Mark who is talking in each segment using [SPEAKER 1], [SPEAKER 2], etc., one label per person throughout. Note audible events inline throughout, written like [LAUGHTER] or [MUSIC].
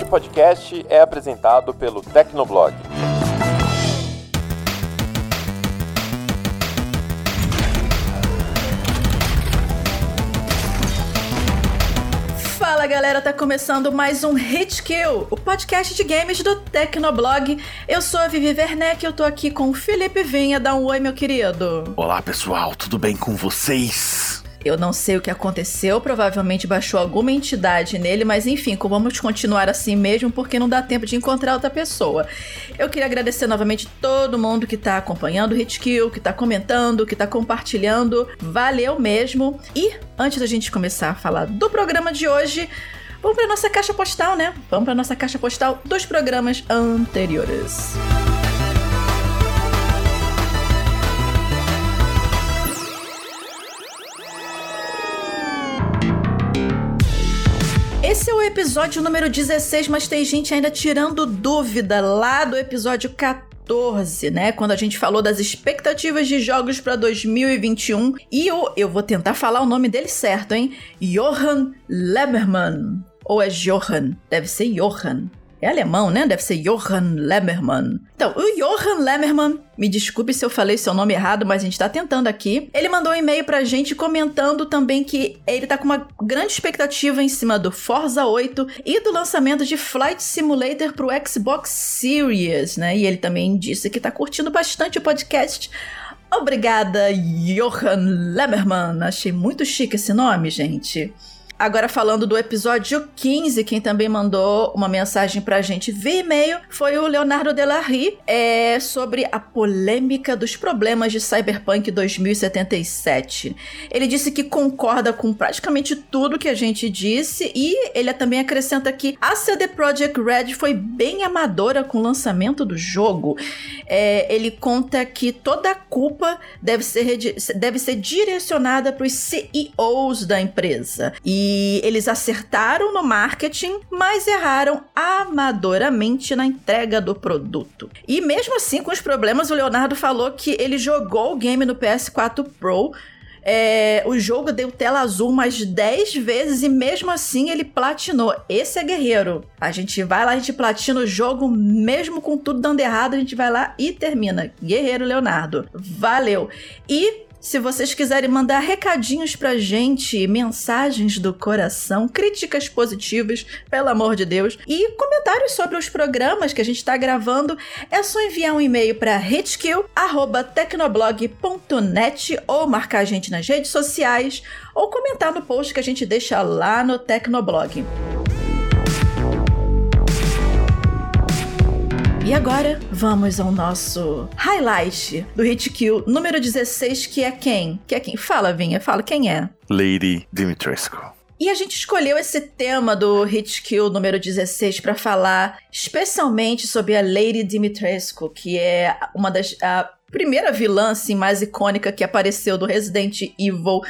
[SPEAKER 1] Este podcast é apresentado pelo Tecnoblog.
[SPEAKER 2] Fala galera, tá começando mais um Hit Kill, o podcast de games do Tecnoblog. Eu sou a Vivi Werneck e eu tô aqui com o Felipe Vinha. Dá um oi, meu querido.
[SPEAKER 3] Olá pessoal, tudo bem com vocês?
[SPEAKER 2] Eu não sei o que aconteceu, provavelmente baixou alguma entidade nele, mas enfim, vamos continuar assim mesmo, porque não dá tempo de encontrar outra pessoa. Eu queria agradecer novamente todo mundo que tá acompanhando o Hitkill, que tá comentando, que tá compartilhando. Valeu mesmo. E antes da gente começar a falar do programa de hoje, vamos para nossa caixa postal, né? Vamos para nossa caixa postal dos programas anteriores. Música Esse é o episódio número 16, mas tem gente ainda tirando dúvida lá do episódio 14. né? Quando a gente falou das expectativas de jogos para 2021. E o, eu vou tentar falar o nome dele certo, hein? Johan Lemmermann. Ou é Johan? Deve ser Johan. É alemão, né? Deve ser Johann Lemmermann. Então, o Johann Lemmermann, me desculpe se eu falei seu nome errado, mas a gente tá tentando aqui. Ele mandou um e-mail pra gente comentando também que ele tá com uma grande expectativa em cima do Forza 8 e do lançamento de Flight Simulator pro Xbox Series, né? E ele também disse que tá curtindo bastante o podcast. Obrigada, Johann Lemmermann. Achei muito chique esse nome, gente. Agora falando do episódio 15, quem também mandou uma mensagem pra gente via e-mail foi o Leonardo Delarry, é, sobre a polêmica dos problemas de Cyberpunk 2077. Ele disse que concorda com praticamente tudo que a gente disse e ele também acrescenta que a CD Projekt Red foi bem amadora com o lançamento do jogo. É, ele conta que toda a culpa deve ser, deve ser direcionada para os CEOs da empresa. E e eles acertaram no marketing, mas erraram amadoramente na entrega do produto. E mesmo assim, com os problemas, o Leonardo falou que ele jogou o game no PS4 Pro. É, o jogo deu tela azul mais 10 vezes e mesmo assim ele platinou. Esse é guerreiro. A gente vai lá, a gente platina o jogo, mesmo com tudo dando errado, a gente vai lá e termina. Guerreiro Leonardo. Valeu. E se vocês quiserem mandar recadinhos pra gente, mensagens do coração, críticas positivas, pelo amor de Deus, e comentários sobre os programas que a gente tá gravando, é só enviar um e-mail para hitkill@tecnoblog.net ou marcar a gente nas redes sociais ou comentar no post que a gente deixa lá no Tecnoblog. E agora, vamos ao nosso highlight do Hit Kill número 16, que é quem? Que é quem? Fala, Vinha, fala quem é.
[SPEAKER 3] Lady Dimitrescu.
[SPEAKER 2] E a gente escolheu esse tema do Hit Kill número 16 para falar especialmente sobre a Lady Dimitrescu, que é uma das a primeira vilã assim, mais icônica que apareceu do Resident Evil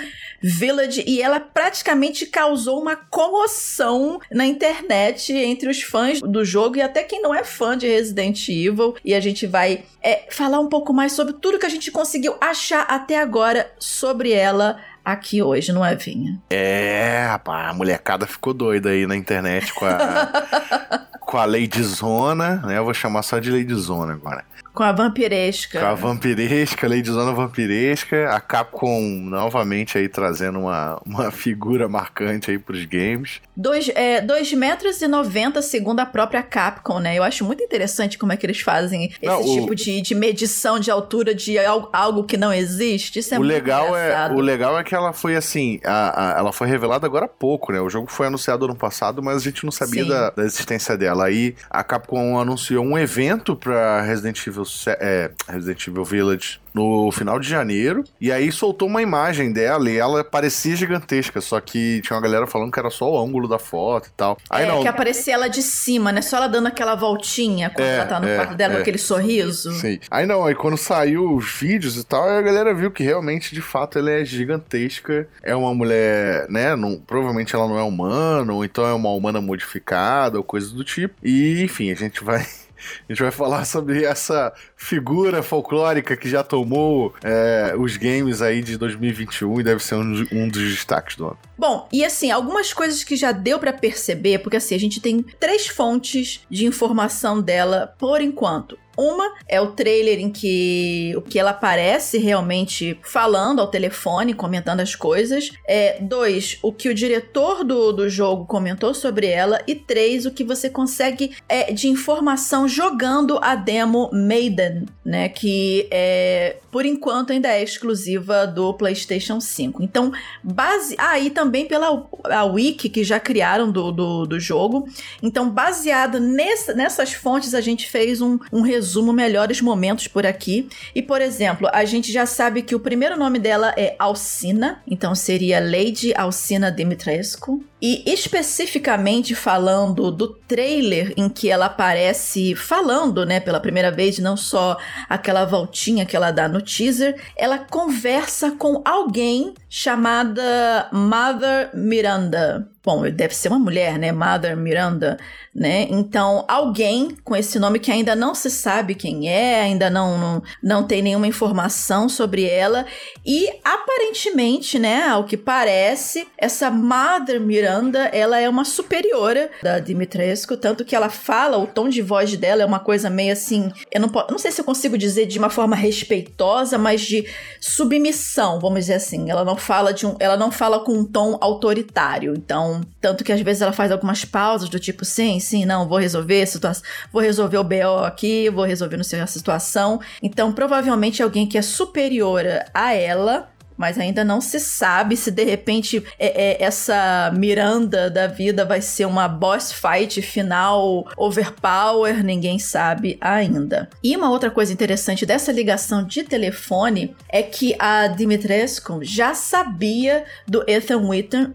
[SPEAKER 2] Village e ela praticamente causou uma comoção na internet entre os fãs do jogo e até quem não é fã de Resident Evil. E a gente vai é, falar um pouco mais sobre tudo que a gente conseguiu achar até agora sobre ela aqui hoje, não é, Vinha?
[SPEAKER 3] É, rapaz, a molecada ficou doida aí na internet com a, [LAUGHS] com a Lady Zona, né? Eu vou chamar só de Lady Zona agora.
[SPEAKER 2] Com a vampiresca.
[SPEAKER 3] Com a vampiresca, Lady Zona vampiresca. A Capcom novamente aí trazendo uma, uma figura marcante aí pros games.
[SPEAKER 2] 2 é, dois metros e 90 segundo a própria Capcom, né? Eu acho muito interessante como é que eles fazem esse não, tipo o... de, de medição de altura de algo, algo que não existe. Isso é
[SPEAKER 3] o
[SPEAKER 2] muito
[SPEAKER 3] legal
[SPEAKER 2] engraçado.
[SPEAKER 3] é O legal é que ela foi assim, a, a, ela foi revelada agora há pouco, né? O jogo foi anunciado ano passado, mas a gente não sabia da, da, existência dela. Aí a Capcom anunciou um evento pra Resident Evil, é, Resident Evil Village no final de janeiro. E aí soltou uma imagem dela e ela parecia gigantesca, só que tinha uma galera falando que era só o ângulo da foto e tal. Aí
[SPEAKER 2] é,
[SPEAKER 3] não.
[SPEAKER 2] que aparecia ela de cima, né? Só ela dando aquela voltinha quando é, ela tá no é, quarto dela, é. com aquele sorriso.
[SPEAKER 3] Sim. Aí não, aí quando saiu os vídeos e tal, a galera viu que realmente, de fato, ela é gigantesca. É uma mulher, né? Não, provavelmente ela não é humana, ou então é uma humana modificada, ou coisa do tipo. E, enfim, a gente vai [LAUGHS] A gente vai falar sobre essa figura folclórica que já tomou é, os games aí de 2021 e deve ser um, um dos destaques do ano.
[SPEAKER 2] Bom, e assim, algumas coisas que já deu para perceber, porque assim, a gente tem três fontes de informação dela por enquanto. Uma é o trailer em que o que ela aparece realmente falando ao telefone, comentando as coisas. É, dois, o que o diretor do, do jogo comentou sobre ela. E três, o que você consegue é, de informação jogando a demo Maiden, né? Que é, por enquanto ainda é exclusiva do PlayStation 5. Então, base. Ah, também pela a wiki que já criaram do, do, do jogo. Então, baseado nessa, nessas fontes, a gente fez um, um resumo resumo melhores momentos por aqui. E, por exemplo, a gente já sabe que o primeiro nome dela é Alcina, então seria Lady Alcina Dimitrescu. E especificamente falando do trailer em que ela aparece falando, né, pela primeira vez, não só aquela voltinha que ela dá no teaser, ela conversa com alguém chamada Mother Miranda. Bom, deve ser uma mulher, né? Mother Miranda, né? Então, alguém com esse nome que ainda não se sabe quem é, ainda não, não, não tem nenhuma informação sobre ela. E aparentemente, né, ao que parece, essa Mother Miranda, ela é uma superiora da Dimitrescu, tanto que ela fala, o tom de voz dela é uma coisa meio assim, eu não, não sei se eu consigo dizer de uma forma respeitosa, mas de submissão, vamos dizer assim. Ela não fala de um, ela não fala com um tom autoritário. Então, tanto que às vezes ela faz algumas pausas do tipo, sim, sim, não, vou resolver situação, vou resolver o BO aqui, vou resolver não sei a situação. Então, provavelmente alguém que é superior a ela mas ainda não se sabe se de repente é, é, essa Miranda da vida vai ser uma boss fight final overpower, ninguém sabe ainda. E uma outra coisa interessante dessa ligação de telefone é que a Dimitrescu já sabia do Ethan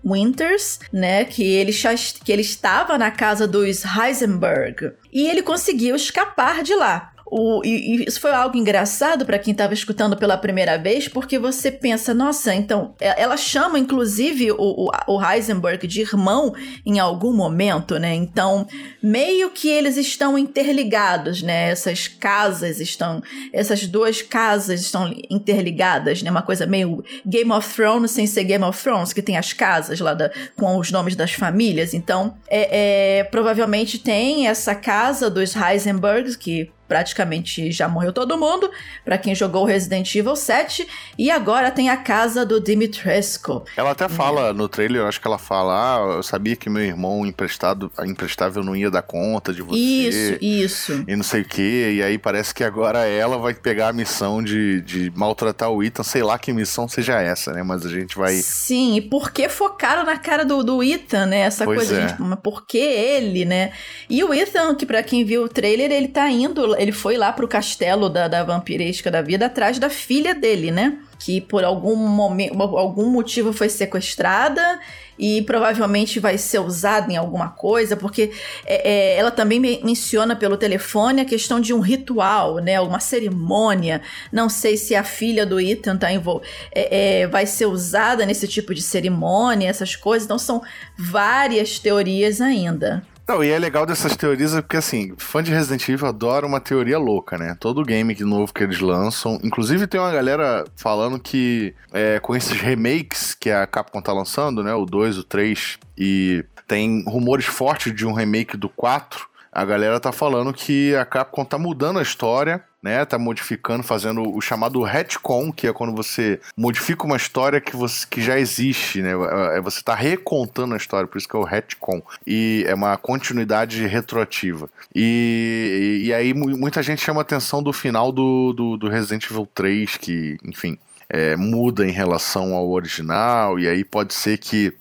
[SPEAKER 2] Winters, né, que ele, já, que ele estava na casa dos Heisenberg e ele conseguiu escapar de lá. O, e, e, isso foi algo engraçado para quem estava escutando pela primeira vez, porque você pensa, nossa, então, é, ela chama inclusive o, o, o, Heisenberg de irmão em algum momento, né? Então, meio que eles estão interligados, né? Essas casas estão, essas duas casas estão interligadas, né? Uma coisa meio Game of Thrones sem ser Game of Thrones, que tem as casas lá da, com os nomes das famílias. Então, é, é provavelmente tem essa casa dos Heisenbergs, que praticamente já morreu todo mundo, para quem jogou Resident Evil 7, e agora tem a casa do Dimitrescu.
[SPEAKER 3] Ela até fala no trailer, eu acho que ela fala, ah, eu sabia que meu irmão emprestado, emprestável não ia dar conta de você.
[SPEAKER 2] Isso, isso.
[SPEAKER 3] E não sei o que, e aí parece que agora ela vai pegar a missão de, de maltratar o Ethan, sei lá que missão seja essa, né, mas a gente vai...
[SPEAKER 2] Sim, e por que focaram na cara do, do Ethan, né, essa pois coisa, é. gente, mas por que ele, né? E o Ethan, que para quem viu o trailer, ele tá indo ele foi lá pro castelo da, da vampiresca da vida atrás da filha dele, né? Que por algum momento, algum motivo foi sequestrada e provavelmente vai ser usada em alguma coisa, porque é, é, ela também menciona pelo telefone a questão de um ritual, né? Uma cerimônia. Não sei se a filha do Ethan tá envol é, é, vai ser usada nesse tipo de cerimônia, essas coisas. Então são várias teorias ainda.
[SPEAKER 3] Não, e é legal dessas teorias porque, assim, fã de Resident Evil adora uma teoria louca, né? Todo game novo que eles lançam. Inclusive, tem uma galera falando que é, com esses remakes que a Capcom tá lançando, né? O 2, o 3, e tem rumores fortes de um remake do 4 a galera tá falando que a Capcom tá mudando a história, né? Tá modificando, fazendo o chamado retcon, que é quando você modifica uma história que, você, que já existe, né? É, é você tá recontando a história, por isso que é o retcon. E é uma continuidade retroativa. E, e, e aí muita gente chama atenção do final do, do, do Resident Evil 3, que, enfim, é, muda em relação ao original, e aí pode ser que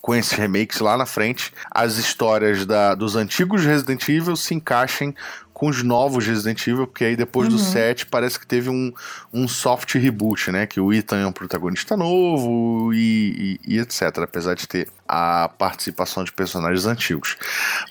[SPEAKER 3] com esses remakes lá na frente, as histórias da, dos antigos Resident Evil se encaixem com os novos Resident Evil, porque aí depois uhum. do 7 parece que teve um, um soft reboot, né? Que o Ethan é um protagonista novo e, e, e etc. Apesar de ter a participação de personagens antigos.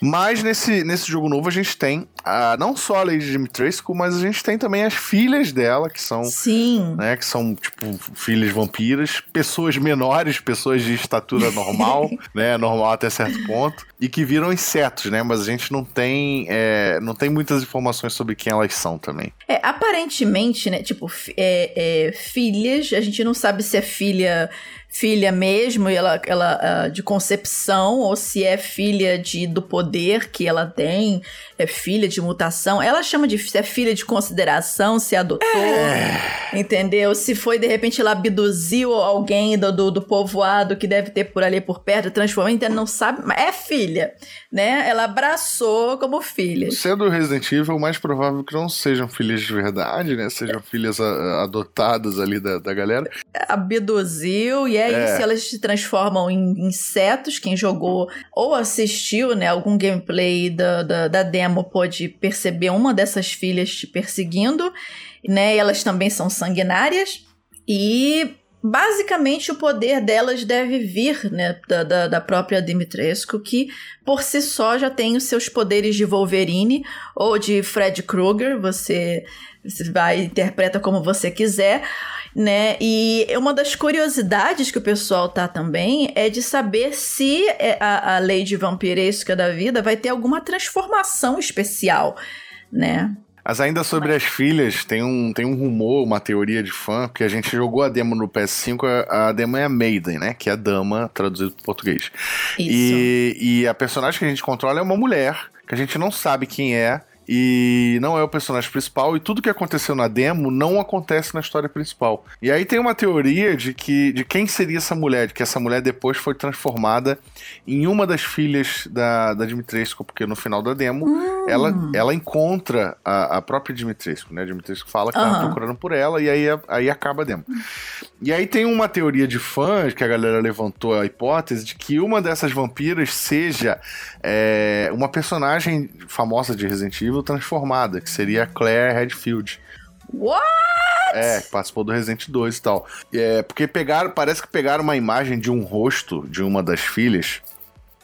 [SPEAKER 3] Mas nesse, nesse jogo novo a gente tem a, não só a Lady Dimitrescu, mas a gente tem também as filhas dela, que são.
[SPEAKER 2] Sim.
[SPEAKER 3] Né, que são, tipo, filhas vampiras, pessoas menores, pessoas de estatura normal, [LAUGHS] né? Normal até certo ponto, e que viram insetos, né? Mas a gente não tem, é, não tem muitas informações sobre quem elas são também.
[SPEAKER 2] É, aparentemente, né? Tipo, é, é, filhas, a gente não sabe se é filha filha mesmo, ela, ela uh, de concepção, ou se é filha de, do poder que ela tem, é filha de mutação. Ela chama de se é filha de consideração, se adotou, é. entendeu? Se foi, de repente, ela abduziu alguém do, do, do, povoado que deve ter por ali por perto, transformou, então não sabe, mas é filha, né? Ela abraçou como filha.
[SPEAKER 3] Sendo Resident Evil, o mais provável que não sejam filhas de verdade, né? Sejam filhas a, adotadas ali da, da galera.
[SPEAKER 2] Abduziu e é, é. isso, elas se transformam em insetos. Quem jogou ou assistiu, né, algum gameplay da, da, da demo pode perceber uma dessas filhas te perseguindo, né? Elas também são sanguinárias e basicamente o poder delas deve vir né, da, da, da, própria Dimitrescu, que por si só já tem os seus poderes de Wolverine ou de Fred Krueger, você, você vai interpreta como você quiser né? E uma das curiosidades que o pessoal tá também é de saber se é, a, a lei de vampiresca da vida vai ter alguma transformação especial, né?
[SPEAKER 3] Mas ainda sobre as filhas, tem um, tem um rumor, uma teoria de fã, que a gente jogou a demo no PS5, a, a demo é a Maiden, né? Que é a dama, traduzido para português. Isso. E, e a personagem que a gente controla é uma mulher, que a gente não sabe quem é, e não é o personagem principal e tudo que aconteceu na demo não acontece na história principal. E aí tem uma teoria de que de quem seria essa mulher, de que essa mulher depois foi transformada em uma das filhas da, da Dimitrescu, porque no final da demo hum. ela, ela encontra a, a própria Dimitrescu, né? A Dimitrescu fala que uhum. tá procurando por ela e aí, aí acaba a demo. E aí tem uma teoria de fãs que a galera levantou a hipótese de que uma dessas vampiras seja é, uma personagem famosa de Resident Evil transformada, que seria a Claire Redfield.
[SPEAKER 2] What?
[SPEAKER 3] É, que participou do Resident 2 e tal. É, porque pegaram, parece que pegaram uma imagem de um rosto de uma das filhas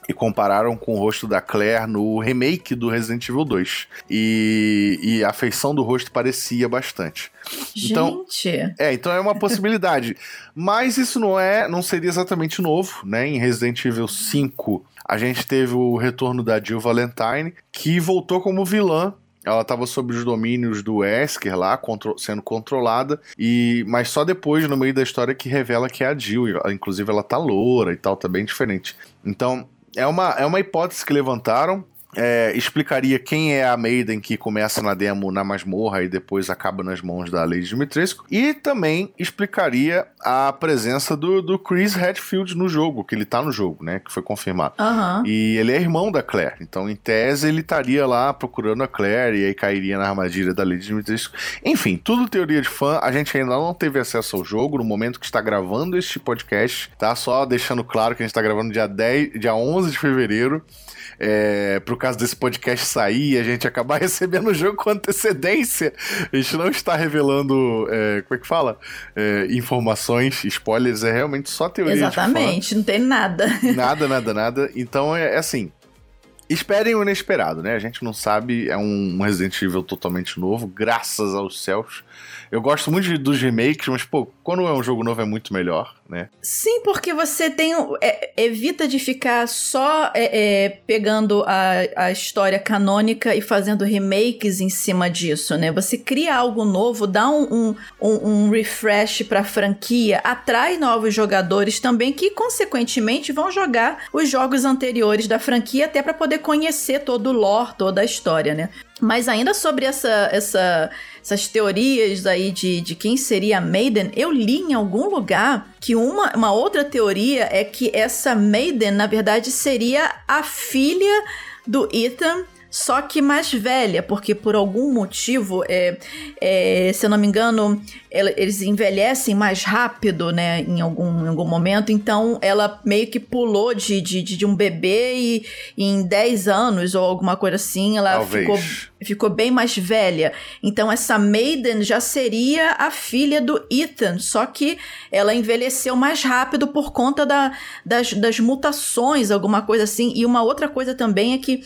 [SPEAKER 3] e compararam com o rosto da Claire no remake do Resident Evil 2. E, e a feição do rosto parecia bastante.
[SPEAKER 2] Então, Gente.
[SPEAKER 3] É, então é uma possibilidade. [LAUGHS] Mas isso não é, não seria exatamente novo, né? Em Resident Evil 5, a gente teve o retorno da Jill Valentine, que voltou como vilã ela estava sob os domínios do Wesker lá, contro sendo controlada, e mas só depois, no meio da história, que revela que é a Jill. Inclusive, ela tá loura e tal, tá bem diferente. Então, é uma, é uma hipótese que levantaram é, explicaria quem é a Maiden que começa na demo na masmorra e depois acaba nas mãos da Lady Dimitrescu. E também explicaria a presença do, do Chris Redfield no jogo, que ele tá no jogo, né? Que foi confirmado.
[SPEAKER 2] Uhum.
[SPEAKER 3] E ele é irmão da Claire. Então, em tese, ele estaria lá procurando a Claire e aí cairia na armadilha da Lady Dimitrescu. Enfim, tudo teoria de fã. A gente ainda não teve acesso ao jogo no momento que está gravando este podcast, tá? Só deixando claro que a gente está gravando dia 10, dia 11 de fevereiro é, pro caso desse podcast sair e a gente acabar [LAUGHS] recebendo o jogo com antecedência, a gente não está revelando, é, como é que fala? É, informações, spoilers, é realmente só teoria
[SPEAKER 2] Exatamente, não tem nada. [LAUGHS]
[SPEAKER 3] Nada, nada, nada. Então é, é assim, Esperem o inesperado, né? A gente não sabe, é um Resident Evil totalmente novo, graças aos céus. Eu gosto muito dos remakes, mas, pô, quando é um jogo novo é muito melhor, né?
[SPEAKER 2] Sim, porque você tem. É, evita de ficar só é, é, pegando a, a história canônica e fazendo remakes em cima disso, né? Você cria algo novo, dá um, um, um refresh pra franquia, atrai novos jogadores também que, consequentemente, vão jogar os jogos anteriores da franquia até para poder conhecer todo o lore, toda a história, né? Mas ainda sobre essa, essa, essas teorias aí de, de quem seria a Maiden, eu li em algum lugar que uma, uma outra teoria é que essa Maiden, na verdade, seria a filha do Ethan só que mais velha, porque por algum motivo, é, é, se eu não me engano, eles envelhecem mais rápido, né, em algum, em algum momento. Então, ela meio que pulou de, de, de um bebê e, e em 10 anos ou alguma coisa assim, ela
[SPEAKER 3] Talvez.
[SPEAKER 2] ficou ficou bem mais velha. Então essa Maiden já seria a filha do Ethan, só que ela envelheceu mais rápido por conta da, das, das mutações, alguma coisa assim. E uma outra coisa também é que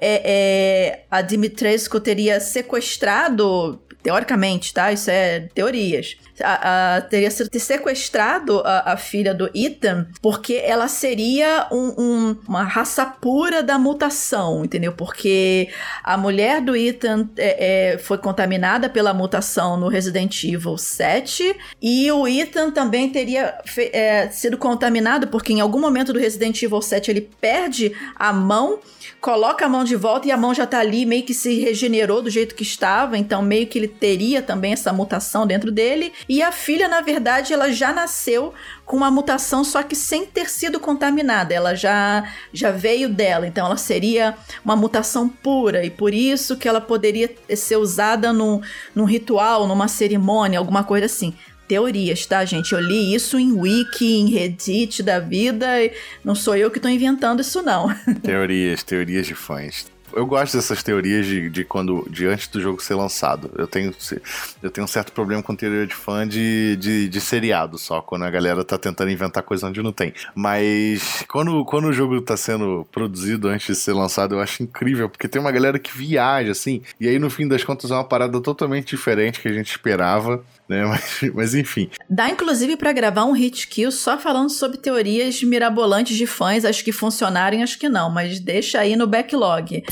[SPEAKER 2] é, é, a Dimitrescu teria sequestrado teoricamente, tá? Isso é teorias. A, a, teria sido sequestrado a, a, filha do Ethan porque ela seria um, um, uma raça pura da mutação, entendeu? Porque a mulher do Ethan é, é, foi contaminada pela mutação no Resident Evil 7 e o Ethan também teria fe, é, sido contaminado porque em algum momento do Resident Evil 7 ele perde a mão coloca a mão de volta e a mão já tá ali, meio que se regenerou do jeito que estava, então meio que ele teria também essa mutação dentro dele. E a filha, na verdade, ela já nasceu com uma mutação, só que sem ter sido contaminada. Ela já, já veio dela, então ela seria uma mutação pura, e por isso que ela poderia ser usada num, num ritual, numa cerimônia, alguma coisa assim teorias, tá, gente? Eu li isso em wiki, em Reddit da vida, não sou eu que tô inventando isso, não. [LAUGHS]
[SPEAKER 3] Teorias, teorias de fãs. Eu gosto dessas teorias de, de quando de antes do jogo ser lançado. Eu tenho, eu tenho um certo problema com teoria de fã de, de, de seriado só, quando a galera tá tentando inventar coisa onde não tem. Mas quando, quando o jogo tá sendo produzido antes de ser lançado, eu acho incrível, porque tem uma galera que viaja, assim, e aí no fim das contas é uma parada totalmente diferente que a gente esperava né? [LAUGHS] Mas, mas enfim.
[SPEAKER 2] Dá inclusive para gravar um hit kill só falando sobre teorias mirabolantes de fãs, acho que funcionarem, acho que não, mas deixa aí no backlog.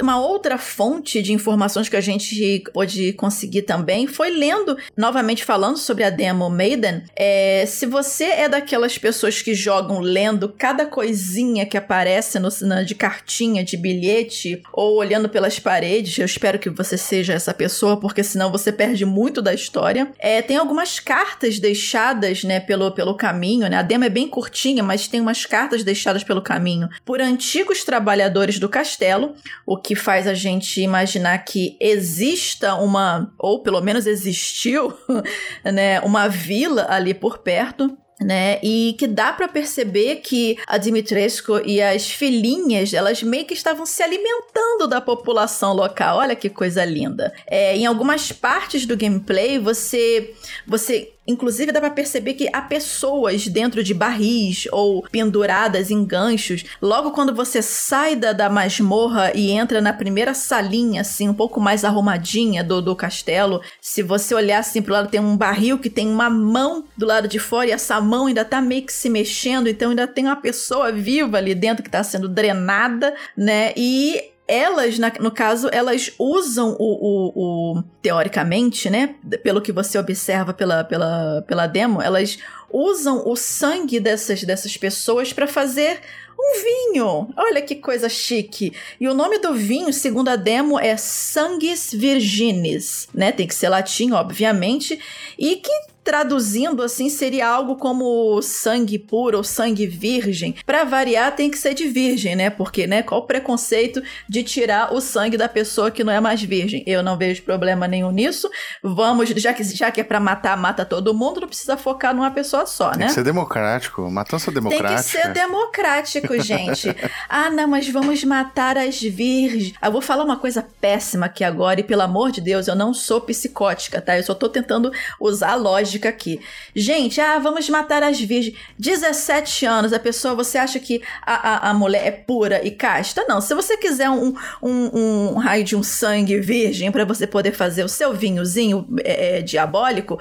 [SPEAKER 2] Uma outra fonte de informações que a gente pôde conseguir também foi lendo, novamente falando sobre a demo Maiden. É, se você é daquelas pessoas que jogam lendo cada coisinha que aparece no, de cartinha, de bilhete, ou olhando pelas paredes, eu espero que você seja essa pessoa, porque senão você perde muito da história. É, tem algumas cartas deixadas né, pelo, pelo caminho, né? A demo é bem curtinha, mas tem umas cartas deixadas pelo caminho por antigos trabalhadores do castelo, o que faz a gente imaginar que exista uma, ou pelo menos existiu, [LAUGHS] né, uma vila ali por perto né? E que dá para perceber que a Dimitrescu e as filhinhas, elas meio que estavam se alimentando da população local. Olha que coisa linda. É, em algumas partes do gameplay, você você Inclusive, dá pra perceber que há pessoas dentro de barris ou penduradas em ganchos. Logo quando você sai da, da masmorra e entra na primeira salinha, assim, um pouco mais arrumadinha do, do castelo, se você olhar assim pro lado, tem um barril que tem uma mão do lado de fora e essa mão ainda tá meio que se mexendo, então ainda tem uma pessoa viva ali dentro que tá sendo drenada, né? E elas, na, no caso, elas usam o, o, o, teoricamente, né? Pelo que você observa pela, pela, pela demo, elas usam o sangue dessas, dessas pessoas para fazer um vinho. Olha que coisa chique. E o nome do vinho, segundo a demo, é Sanguis Virginis, né? Tem que ser latim, obviamente, e que traduzindo assim seria algo como sangue puro ou sangue virgem. Para variar tem que ser de virgem, né? Porque, né, qual o preconceito de tirar o sangue da pessoa que não é mais virgem? Eu não vejo problema nenhum nisso. Vamos, já que já que é para matar, mata todo mundo, não precisa focar numa pessoa só,
[SPEAKER 3] tem
[SPEAKER 2] né?
[SPEAKER 3] Tem que ser democrático, matança democrática.
[SPEAKER 2] Tem que ser democrático, [LAUGHS] gente. ah, não, mas vamos matar as virgens. Eu vou falar uma coisa péssima aqui agora e pelo amor de Deus, eu não sou psicótica, tá? Eu só tô tentando usar a lógica aqui. Gente, ah, vamos matar as virgens. 17 anos, a pessoa, você acha que a, a, a mulher é pura e casta? Não. Se você quiser um, um, um raio de um sangue virgem para você poder fazer o seu vinhozinho é, é, diabólico,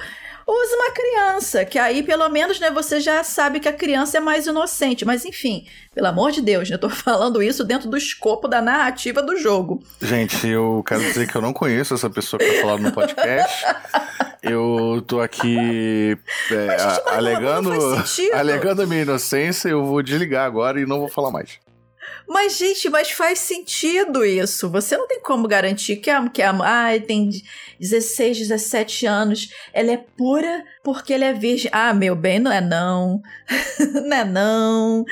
[SPEAKER 2] use uma criança, que aí pelo menos né, você já sabe que a criança é mais inocente. Mas enfim, pelo amor de Deus, né, eu tô [LAUGHS] falando isso dentro do escopo da narrativa do jogo.
[SPEAKER 3] Gente, eu quero dizer que eu não conheço essa pessoa que tá falando no podcast. Eu tô aqui é, a, alegando, alegando a minha inocência, eu vou desligar agora e não vou falar mais.
[SPEAKER 2] Mas, gente, mas faz sentido isso. Você não tem como garantir que a, que a ai, tem 16, 17 anos, ela é pura porque ela é virgem. Ah, meu bem, não é não. [LAUGHS] não é não.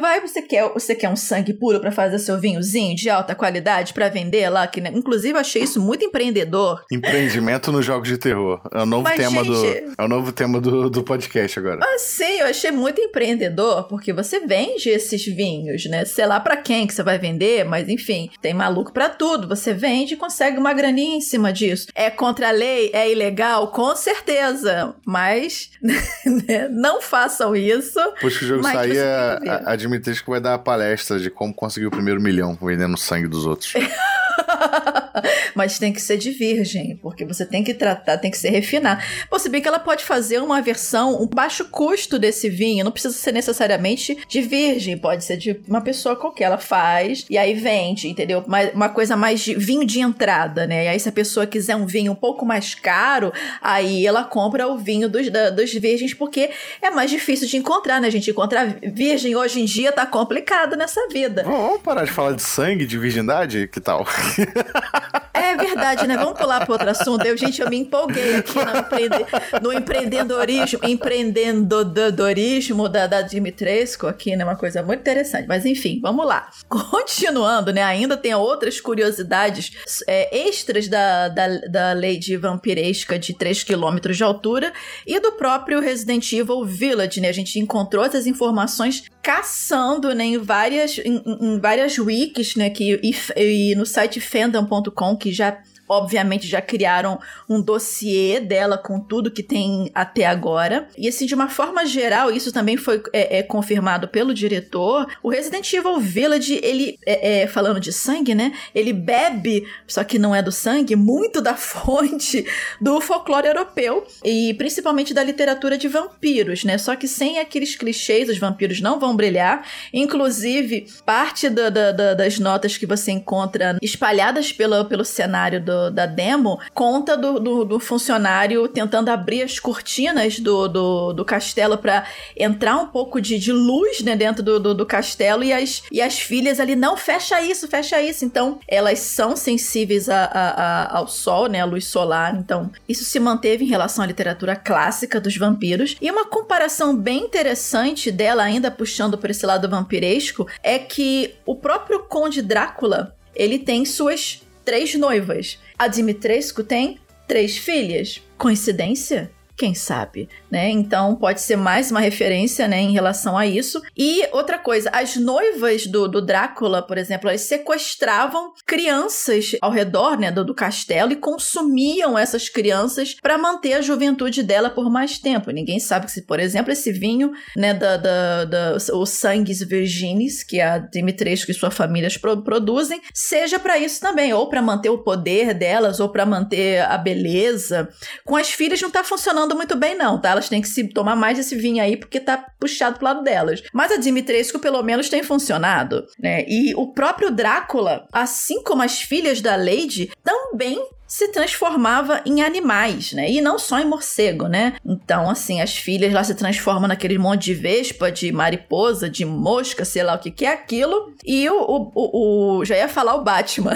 [SPEAKER 2] Vai, você quer, você quer um sangue puro para fazer seu vinhozinho de alta qualidade para vender lá? Que, né? Inclusive, eu achei isso muito empreendedor.
[SPEAKER 3] Empreendimento nos jogos de terror. É o novo Mas, tema gente, do. É o novo tema do, do podcast agora.
[SPEAKER 2] Ah, sim, eu achei muito empreendedor, porque você vende esses vinhos, né? Sei lá para quem que você vai vender, mas enfim, tem maluco para tudo. Você vende e consegue uma graninha em cima disso. É contra a lei? É ilegal? Com certeza mas [LAUGHS] né, não façam isso.
[SPEAKER 3] Depois que o jogo sair, a, a Dimitrescu vai dar a palestra de como conseguir o primeiro milhão vendendo sangue dos outros. [LAUGHS] [LAUGHS]
[SPEAKER 2] Mas tem que ser de virgem, porque você tem que tratar, tem que se refinar. Você bem que ela pode fazer uma versão, um baixo custo desse vinho, não precisa ser necessariamente de virgem, pode ser de uma pessoa qualquer. Ela faz e aí vende, entendeu? Uma coisa mais de vinho de entrada, né? E aí, se a pessoa quiser um vinho um pouco mais caro, aí ela compra o vinho dos, da, dos virgens, porque é mais difícil de encontrar, né, gente? Encontrar virgem hoje em dia tá complicado nessa vida.
[SPEAKER 3] Vamos parar de falar de sangue, de virgindade? Que tal? [LAUGHS]
[SPEAKER 2] É verdade, né? Vamos pular para outro assunto. Eu, gente, eu me empolguei aqui no, empreende... no empreendedorismo, empreendedorismo da, da Dimitrescu aqui, né? Uma coisa muito interessante. Mas enfim, vamos lá. Continuando, né? Ainda tem outras curiosidades é, extras da, da, da de vampiresca de 3 km de altura e do próprio Resident Evil Village, né? A gente encontrou essas informações caçando né, em, várias, em, em várias wikis, né? Que, e, e no site fandom.com, que já obviamente já criaram um dossiê dela com tudo que tem até agora. E assim, de uma forma geral, isso também foi é, é confirmado pelo diretor. O Resident Evil Village, ele, é, é, falando de sangue, né? Ele bebe, só que não é do sangue, muito da [LAUGHS] fonte do folclore europeu e principalmente da literatura de vampiros, né? Só que sem aqueles clichês, os vampiros não vão brilhar. Inclusive, parte da, da, da, das notas que você encontra espalhadas pelo, pelo cenário do, da demo conta do, do, do, funcionário tentando abrir as cortinas do, do, do castelo para entrar um pouco de, de luz né, dentro do, do, do, castelo e as, e as filhas ali, não, fecha isso, fecha isso. Então, elas são sensíveis a, a, a, ao sol, né, à luz solar. Então, isso se manteve em relação à literatura clássica dos vampiros. E uma comparação bem interessante dela, ainda puxando por esse lado vampiresco, é que o próprio Conde Drácula ele tem suas três noivas. A Dimitrescu tem três filhas. Coincidência? Quem sabe, né? Então pode ser mais uma referência, né, em relação a isso. E outra coisa, as noivas do, do Drácula, por exemplo, elas sequestravam crianças ao redor, né, do, do castelo e consumiam essas crianças para manter a juventude dela por mais tempo. Ninguém sabe se, por exemplo, esse vinho, né, da, da, da os sangues virginis que a Dimitrescu e sua família pro, produzem, seja para isso também, ou para manter o poder delas, ou para manter a beleza. Com as filhas não tá funcionando funcionando muito bem, não, tá? Elas têm que se tomar mais desse vinho aí porque tá puxado pro lado delas. Mas a Dimitrescu, pelo menos, tem funcionado, né? E o próprio Drácula, assim como as filhas da Lady, também se transformava em animais, né? E não só em morcego, né? Então, assim, as filhas lá se transformam naquele monte de vespa, de mariposa, de mosca, sei lá o que que é aquilo. E o, o, o, já ia falar o Batman.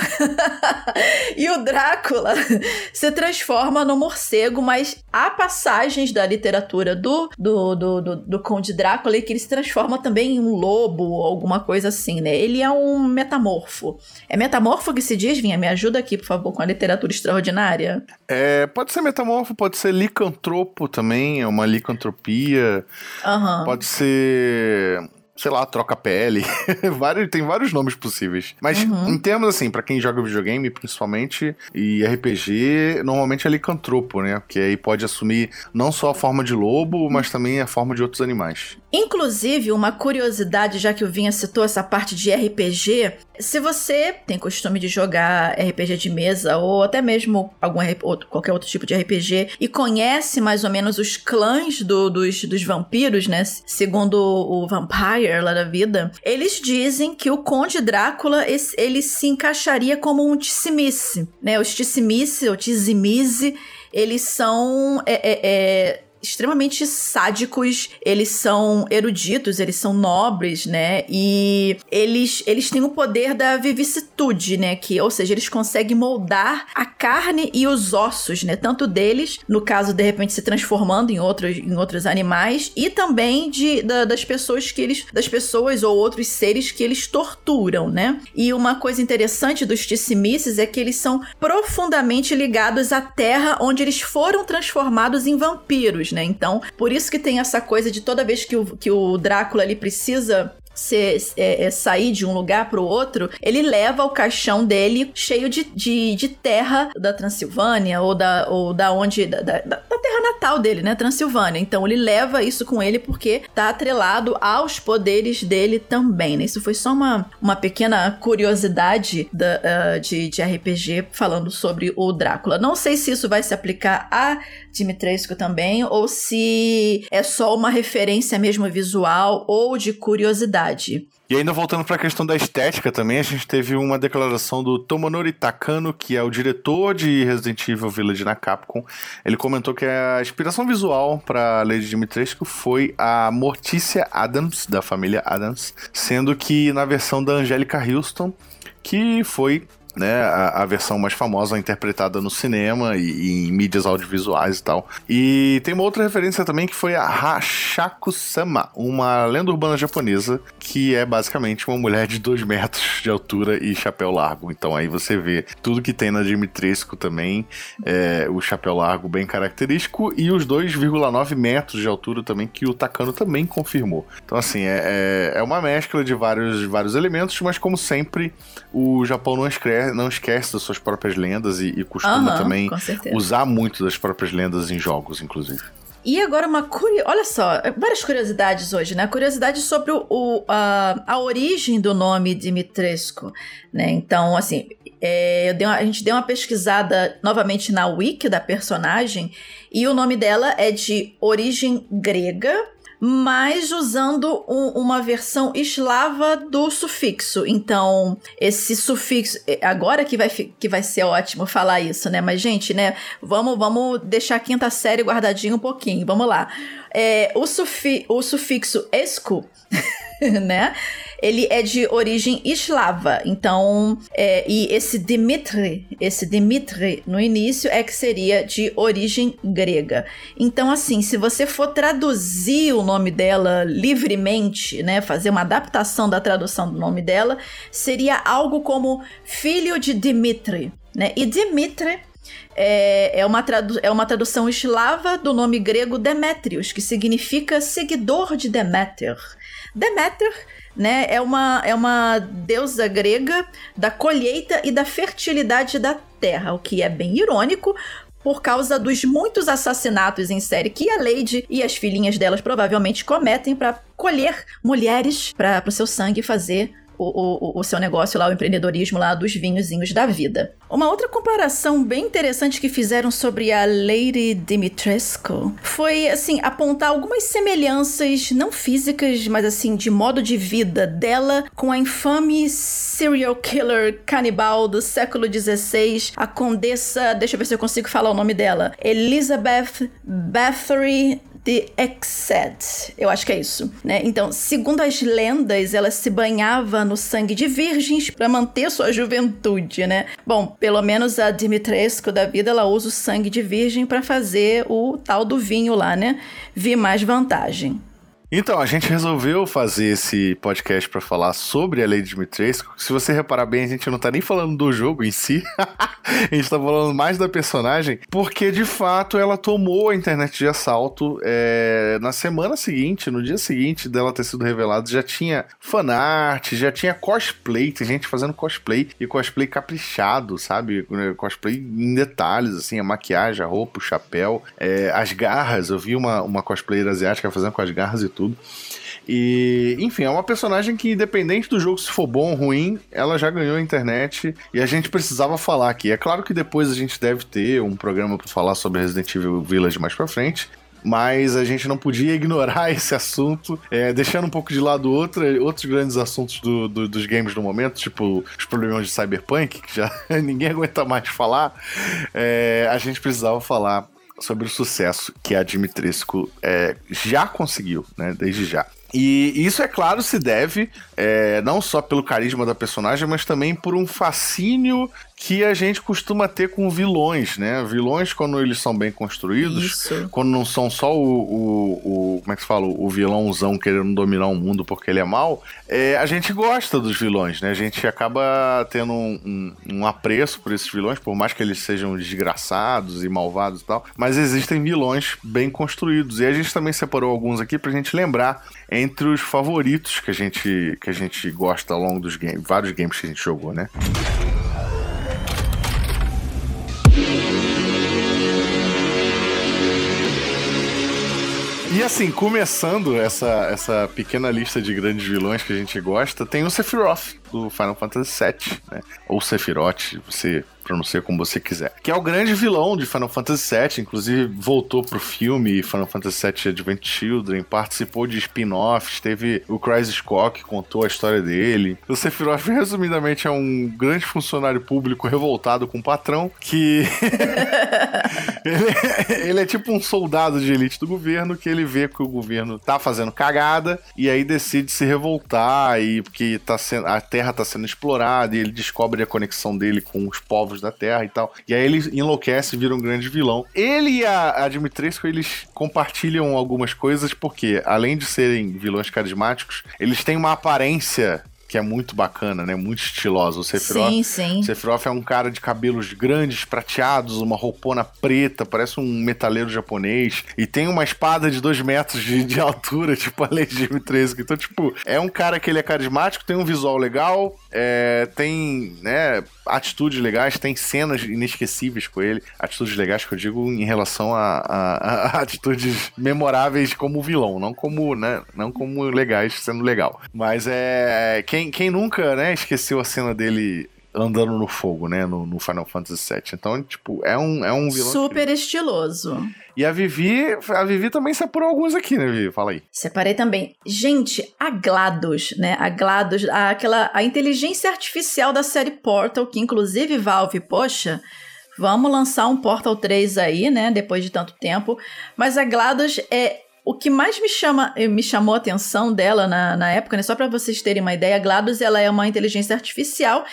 [SPEAKER 2] [LAUGHS] e o Drácula [LAUGHS] se transforma no morcego, mas há passagens da literatura do, do, do, do, do Conde Drácula que ele se transforma também em um lobo ou alguma coisa assim, né? Ele é um metamorfo. É metamorfo que se diz? Vinha, me ajuda aqui, por favor, com a literatura extraordinária?
[SPEAKER 3] É, pode ser metamorfo, pode ser licantropo também, é uma licantropia.
[SPEAKER 2] Uhum.
[SPEAKER 3] Pode ser sei lá, troca pele. [LAUGHS] vários, tem vários nomes possíveis. Mas uhum. em termos assim, para quem joga videogame, principalmente, e RPG, normalmente é licantropo, né? Que aí pode assumir não só a forma de lobo, mas também a forma de outros animais.
[SPEAKER 2] Inclusive, uma curiosidade, já que o Vinha citou essa parte de RPG, se você tem costume de jogar RPG de mesa ou até mesmo algum qualquer outro tipo de RPG e conhece mais ou menos os clãs do, dos, dos vampiros, né? Segundo o Vampire lá da vida, eles dizem que o Conde Drácula ele se encaixaria como um Tissimice, né? Os Tissimice ou Tissimize, eles são é, é, é extremamente sádicos, eles são eruditos, eles são nobres, né? E eles, eles têm o poder da vivicitude, né? Que, ou seja, eles conseguem moldar a carne e os ossos, né? Tanto deles, no caso, de repente, se transformando em outros, em outros animais, e também de, da, das pessoas que eles. das pessoas ou outros seres que eles torturam, né? E uma coisa interessante dos Tissimices é que eles são profundamente ligados à terra onde eles foram transformados em vampiros, né? Então, por isso que tem essa coisa de toda vez que o, que o Drácula ele precisa se, é, é, sair de um lugar para o outro, ele leva o caixão dele cheio de, de, de, terra da Transilvânia ou da, ou da onde. Da, da, da, terra natal dele, né? Transilvânia. Então ele leva isso com ele porque tá atrelado aos poderes dele também, né? Isso foi só uma, uma pequena curiosidade da, uh, de, de RPG falando sobre o Drácula. Não sei se isso vai se aplicar a Dimitrescu também ou se é só uma referência mesmo visual ou de curiosidade.
[SPEAKER 3] E ainda voltando para a questão da estética também, a gente teve uma declaração do Tomonori Takano, que é o diretor de Resident Evil Village na Capcom. Ele comentou que a inspiração visual para Lady Dimitrescu foi a Mortícia Adams, da família Adams, sendo que na versão da Angélica Houston, que foi né, a, a, versão mais famosa interpretada no cinema e, e, em mídias audiovisuais e tal. E tem uma outra referência também que foi a Hashaku-sama, uma lenda urbana japonesa que é basicamente uma mulher de 2 metros de altura e chapéu largo. Então aí você vê tudo que tem na Dimitrescu também, é, o chapéu largo bem característico e os 2,9 metros de altura também que o Takano também confirmou. Então assim, é, é, é uma mescla de vários, vários elementos, mas como sempre, o Japão não escreve não esquece das suas próprias lendas e, e costuma uhum, também usar muito das próprias lendas em jogos, inclusive.
[SPEAKER 2] E agora uma curiosidade, olha só, várias curiosidades hoje, né? Curiosidade sobre o, o a, a origem do nome Dimitrescu, né? Então, assim, é, uma, a gente deu uma pesquisada novamente na wiki da personagem e o nome dela é de origem grega, mas usando um, uma versão eslava do sufixo. Então, esse sufixo. É, agora que vai, que vai ser ótimo falar isso, né? Mas, gente, né? Vamos, vamos deixar a quinta série guardadinho um pouquinho. Vamos lá. É, o, sufi, o sufixo esco, [LAUGHS] né? Ele é de origem eslava. Então, é, e esse Dimitri, esse Dimitri no início é que seria de origem grega. Então, assim, se você for traduzir o nome dela livremente, né, fazer uma adaptação da tradução do nome dela, seria algo como filho de Dimitri. Né? E Dimitri é, é, uma é uma tradução eslava do nome grego Demétrios, que significa seguidor de Deméter. Deméter né? É uma, é uma deusa grega da colheita e da fertilidade da terra, o que é bem irônico, por causa dos muitos assassinatos em série que a Lady e as filhinhas delas provavelmente cometem para colher mulheres para o seu sangue fazer o, o, o, seu negócio lá, o empreendedorismo lá dos vinhozinhos da vida. Uma outra comparação bem interessante que fizeram sobre a Lady Dimitrescu foi, assim, apontar algumas semelhanças, não físicas, mas assim, de modo de vida dela com a infame serial killer canibal do século XVI, a condessa, deixa eu ver se eu consigo falar o nome dela, Elizabeth Bathory de Exed. Eu acho que é isso, né? Então, segundo as lendas, ela se banhava no sangue de virgens para manter sua juventude, né? Bom, pelo menos a Dimitrescu da vida, ela usa o sangue de virgem para fazer o tal do vinho lá, né? Vi mais vantagem.
[SPEAKER 3] Então, a gente resolveu fazer esse podcast para falar sobre a Lady Dimitrescu. Se você reparar bem, a gente não tá nem falando do jogo em si, [LAUGHS] a gente tá falando mais da personagem, porque de fato ela tomou a internet de assalto é, na semana seguinte, no dia seguinte dela ter sido revelada, já tinha fanart, já tinha cosplay, tem gente fazendo cosplay e cosplay caprichado, sabe? Cosplay em detalhes, assim, a maquiagem, a roupa, o chapéu, é, as garras. Eu vi uma, uma cosplayer asiática fazendo com as garras e tudo. E, enfim, é uma personagem que, independente do jogo se for bom ou ruim, ela já ganhou a internet e a gente precisava falar aqui. É claro que depois a gente deve ter um programa para falar sobre Resident Evil Village mais pra frente, mas a gente não podia [LAUGHS] ignorar esse assunto, é, deixando um pouco de lado outra, outros grandes assuntos do, do, dos games no momento, tipo os problemas de Cyberpunk, que já [LAUGHS] ninguém aguenta mais falar. É, a gente precisava falar sobre o sucesso que a Dimitrescu é, já conseguiu, né? Desde já. E isso, é claro, se deve é, não só pelo carisma da personagem, mas também por um fascínio que a gente costuma ter com vilões, né? Vilões, quando eles são bem construídos, Isso. quando não são só o, o, o, Como é que se fala? O vilãozão querendo dominar o mundo porque ele é mal, é, a gente gosta dos vilões, né? A gente acaba tendo um, um, um, apreço por esses vilões, por mais que eles sejam desgraçados e malvados e tal, mas existem vilões bem construídos. E a gente também separou alguns aqui pra gente lembrar entre os favoritos que a gente, que a gente gosta ao longo dos games, vários games que a gente jogou, né? E assim, começando essa, essa pequena lista de grandes vilões que a gente gosta, tem o Sephiroth do Final Fantasy VII, né? Ou Sephiroth, você pronuncia como você quiser. Que é o grande vilão de Final Fantasy VII, inclusive voltou pro filme Final Fantasy VII Advent Children, participou de spin-offs, teve o Crisis Core que contou a história dele. O Sephiroth, resumidamente, é um grande funcionário público revoltado com o patrão, que [LAUGHS] ele, é, ele é tipo um soldado de elite do governo, que ele vê que o governo tá fazendo cagada, e aí decide se revoltar, e porque tá sendo, a Terra tá sendo explorada, e ele descobre a conexão dele com os povos povos da Terra e tal. E aí ele enlouquece e vira um grande vilão. Ele e a, a Dimitrescu, eles compartilham algumas coisas, porque além de serem vilões carismáticos, eles têm uma aparência que é muito bacana, né? Muito estilosa. O Sephiroth,
[SPEAKER 2] sim, sim.
[SPEAKER 3] O Sephiroth é um cara de cabelos grandes, prateados, uma roupona preta, parece um metaleiro japonês. E tem uma espada de dois metros de, de altura, [LAUGHS] tipo a Lady M13. Então, tipo, é um cara que ele é carismático, tem um visual legal, é, tem, né, atitudes legais, tem cenas inesquecíveis com ele. Atitudes legais que eu digo em relação a, a, a [LAUGHS] atitudes memoráveis como vilão, não como, né, não como legais sendo legal. Mas é quem, quem nunca, né, esqueceu a cena dele andando no fogo, né, no, no, Final Fantasy VII. Então, tipo, é um, é um vilão.
[SPEAKER 2] Super estiloso.
[SPEAKER 3] E a Vivi, a Vivi também separou alguns aqui, né, Vivi? Fala aí.
[SPEAKER 2] Separei também. Gente, a GLaDOS, né? A GLaDOS, a, aquela, a inteligência artificial da série Portal, que inclusive Valve, poxa, vamos lançar um Portal 3 aí, né? Depois de tanto tempo. Mas a GLaDOS é o que mais me chama, me chamou a atenção dela na, na época, né? Só para vocês terem uma ideia, a GLaDOS ela é uma inteligência artificial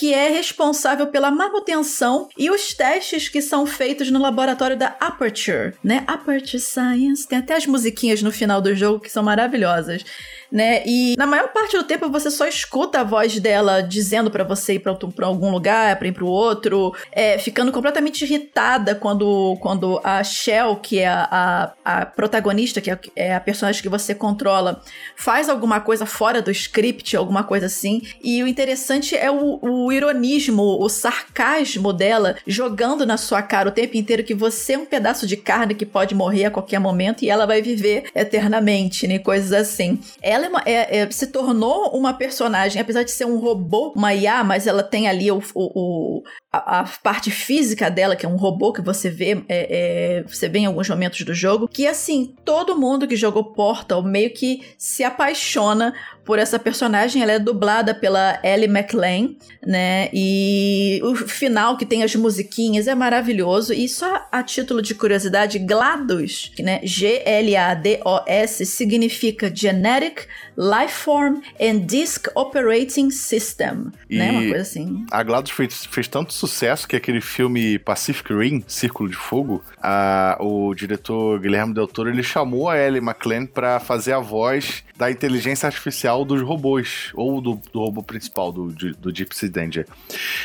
[SPEAKER 2] que é responsável pela manutenção e os testes que são feitos no laboratório da Aperture, né? Aperture Science. Tem até as musiquinhas no final do jogo que são maravilhosas né? E na maior parte do tempo você só escuta a voz dela dizendo para você ir pra, pra, algum lugar, pra ir pro outro, é, ficando completamente irritada quando, quando a Shell, que é a, a, a protagonista, que é, é a personagem que você controla, faz alguma coisa fora do script, alguma coisa assim. E o interessante é o, o ironismo, o sarcasmo dela jogando na sua cara o tempo inteiro que você é um pedaço de carne que pode morrer a qualquer momento e ela vai viver eternamente, né? Coisas assim. Ela ela é uma, é, é, se tornou uma personagem, apesar de ser um robô, uma IA, mas ela tem ali o, o, o a, a, parte física dela, que é um robô que você vê, é, é, você vê em alguns momentos do jogo, que assim, todo mundo que jogou Portal meio que se apaixona por essa personagem. Ela é dublada pela Ellie McLean, né? E o final que tem as musiquinhas é maravilhoso. E só a título de curiosidade, GLaDOS, né? G-L-A-D-O-S significa Genetic Lifeform and Disk Operating System, e né? Uma coisa assim.
[SPEAKER 3] A GLaDOS fez, fez tanto sucesso que aquele filme Pacific Rim, Círculo de Fogo, a, o diretor Guilherme Del Toro, ele chamou a Ellie McLean para fazer a voz da inteligência artificial dos robôs, ou do, do robô principal, do, do Gypsy Danger.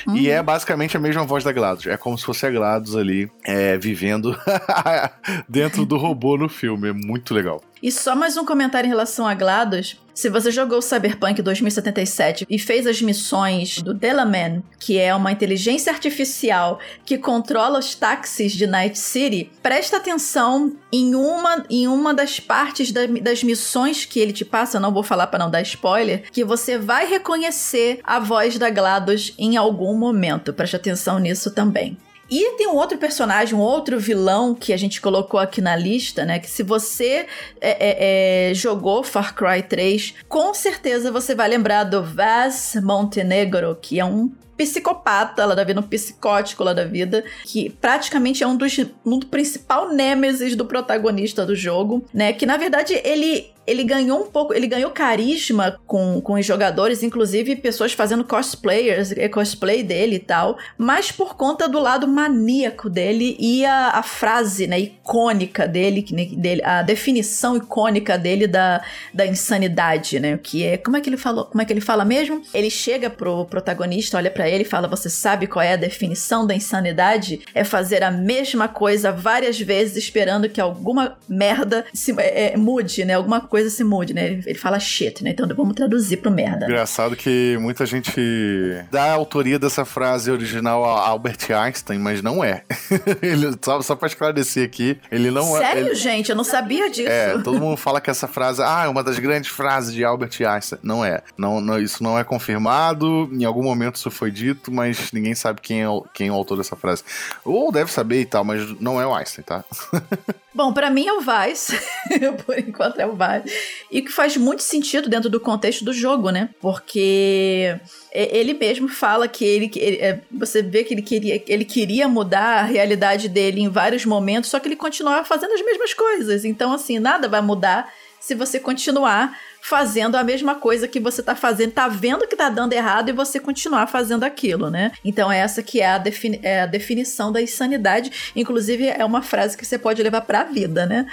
[SPEAKER 3] Uhum. E é basicamente a mesma voz da GLaDOS. É como se fosse a GLaDOS ali, é, vivendo [LAUGHS] dentro do robô no filme. É muito legal.
[SPEAKER 2] E só mais um comentário em relação a GLaDOS. Se você jogou Cyberpunk 2077 e fez as missões do Delaman, que é uma inteligência artificial que controla os táxis de Night City, presta atenção em uma, em uma das partes da, das missões que ele te passa, não vou falar para não dar spoiler, que você vai reconhecer a voz da GLaDOS em algum momento. Preste atenção nisso também. E tem um outro personagem, um outro vilão que a gente colocou aqui na lista, né? Que se você é, é, é, jogou Far Cry 3, com certeza você vai lembrar do Vaz Montenegro, que é um psicopata lá da vida, um psicótico lá da vida, que praticamente é um dos um do principal nêmesis do protagonista do jogo, né? Que na verdade ele ele ganhou um pouco, ele ganhou carisma com, com os jogadores, inclusive pessoas fazendo cosplayers, é, cosplay dele e tal, mas por conta do lado maníaco dele e a, a frase, né, icônica dele, dele, a definição icônica dele da, da insanidade, né, que é, como é que ele falou, como é que ele fala mesmo? Ele chega pro protagonista, olha para ele e fala, você sabe qual é a definição da insanidade? É fazer a mesma coisa várias vezes esperando que alguma merda se, é, mude, né, alguma coisa coisa se mude, né? Ele fala shit, né? Então vamos traduzir pro merda.
[SPEAKER 3] Engraçado que muita gente dá a autoria dessa frase original a Albert Einstein, mas não é. [LAUGHS] ele, só, só pra esclarecer aqui, ele não
[SPEAKER 2] é. Sério, gente? Eu não sabia disso.
[SPEAKER 3] É, todo mundo fala que essa frase ah, é uma das grandes frases de Albert Einstein. Não é. Não, não, isso não é confirmado. Em algum momento isso foi dito, mas ninguém sabe quem é, o, quem é o autor dessa frase. Ou deve saber e tal, mas não é o Einstein, tá? [LAUGHS]
[SPEAKER 2] Bom, para mim é o Vice. [LAUGHS] Por enquanto é o Vice. E que faz muito sentido dentro do contexto do jogo, né? Porque ele mesmo fala que ele, ele, é, você vê que ele queria, ele queria mudar a realidade dele em vários momentos, só que ele continuava fazendo as mesmas coisas. Então, assim, nada vai mudar se você continuar fazendo a mesma coisa que você tá fazendo, tá vendo que tá dando errado e você continuar fazendo aquilo, né? Então essa que é a, defini é a definição da insanidade, inclusive é uma frase que você pode levar para a vida, né?